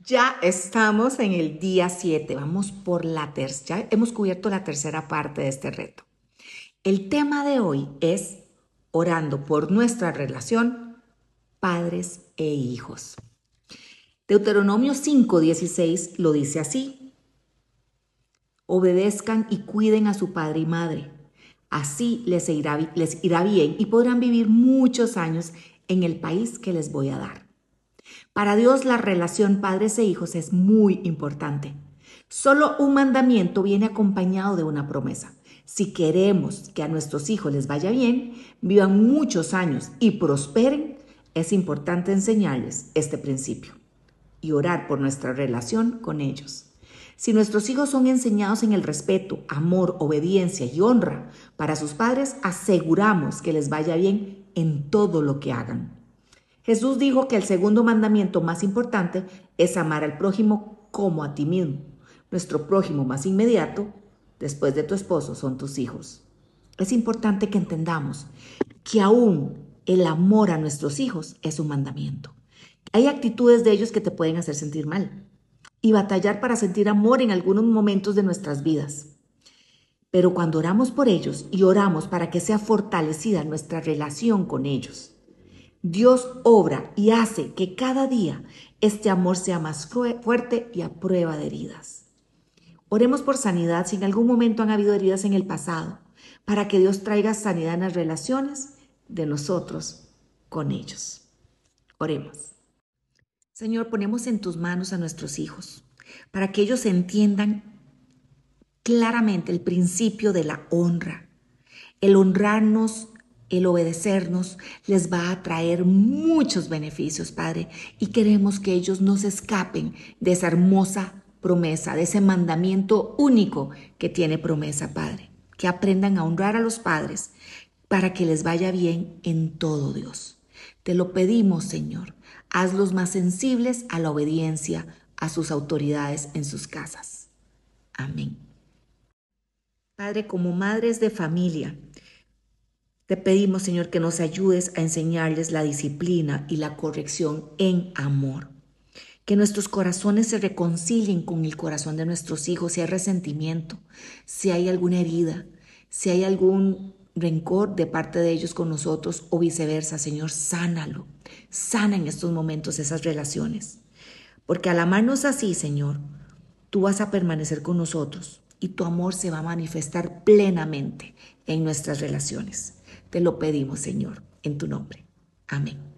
Ya estamos en el día 7, vamos por la tercera, hemos cubierto la tercera parte de este reto. El tema de hoy es orando por nuestra relación padres e hijos. Deuteronomio 5:16 lo dice así. Obedezcan y cuiden a su padre y madre. Así les irá, les irá bien y podrán vivir muchos años en el país que les voy a dar. Para Dios la relación padres e hijos es muy importante. Solo un mandamiento viene acompañado de una promesa. Si queremos que a nuestros hijos les vaya bien, vivan muchos años y prosperen, es importante enseñarles este principio y orar por nuestra relación con ellos. Si nuestros hijos son enseñados en el respeto, amor, obediencia y honra para sus padres, aseguramos que les vaya bien en todo lo que hagan. Jesús dijo que el segundo mandamiento más importante es amar al prójimo como a ti mismo. Nuestro prójimo más inmediato, después de tu esposo, son tus hijos. Es importante que entendamos que aún el amor a nuestros hijos es un mandamiento. Hay actitudes de ellos que te pueden hacer sentir mal y batallar para sentir amor en algunos momentos de nuestras vidas. Pero cuando oramos por ellos y oramos para que sea fortalecida nuestra relación con ellos, Dios obra y hace que cada día este amor sea más fuerte y a prueba de heridas. Oremos por sanidad si en algún momento han habido heridas en el pasado, para que Dios traiga sanidad en las relaciones de nosotros con ellos. Oremos. Señor, ponemos en tus manos a nuestros hijos, para que ellos entiendan claramente el principio de la honra, el honrarnos el obedecernos les va a traer muchos beneficios, Padre, y queremos que ellos no se escapen de esa hermosa promesa, de ese mandamiento único que tiene promesa, Padre. Que aprendan a honrar a los padres para que les vaya bien en todo, Dios. Te lo pedimos, Señor. Hazlos más sensibles a la obediencia a sus autoridades en sus casas. Amén. Padre, como madres de familia, te pedimos, Señor, que nos ayudes a enseñarles la disciplina y la corrección en amor. Que nuestros corazones se reconcilien con el corazón de nuestros hijos si hay resentimiento, si hay alguna herida, si hay algún rencor de parte de ellos con nosotros o viceversa. Señor, sánalo. Sana en estos momentos esas relaciones. Porque al amarnos así, Señor, tú vas a permanecer con nosotros y tu amor se va a manifestar plenamente en nuestras relaciones. Te lo pedimos, Señor, en tu nombre. Amén.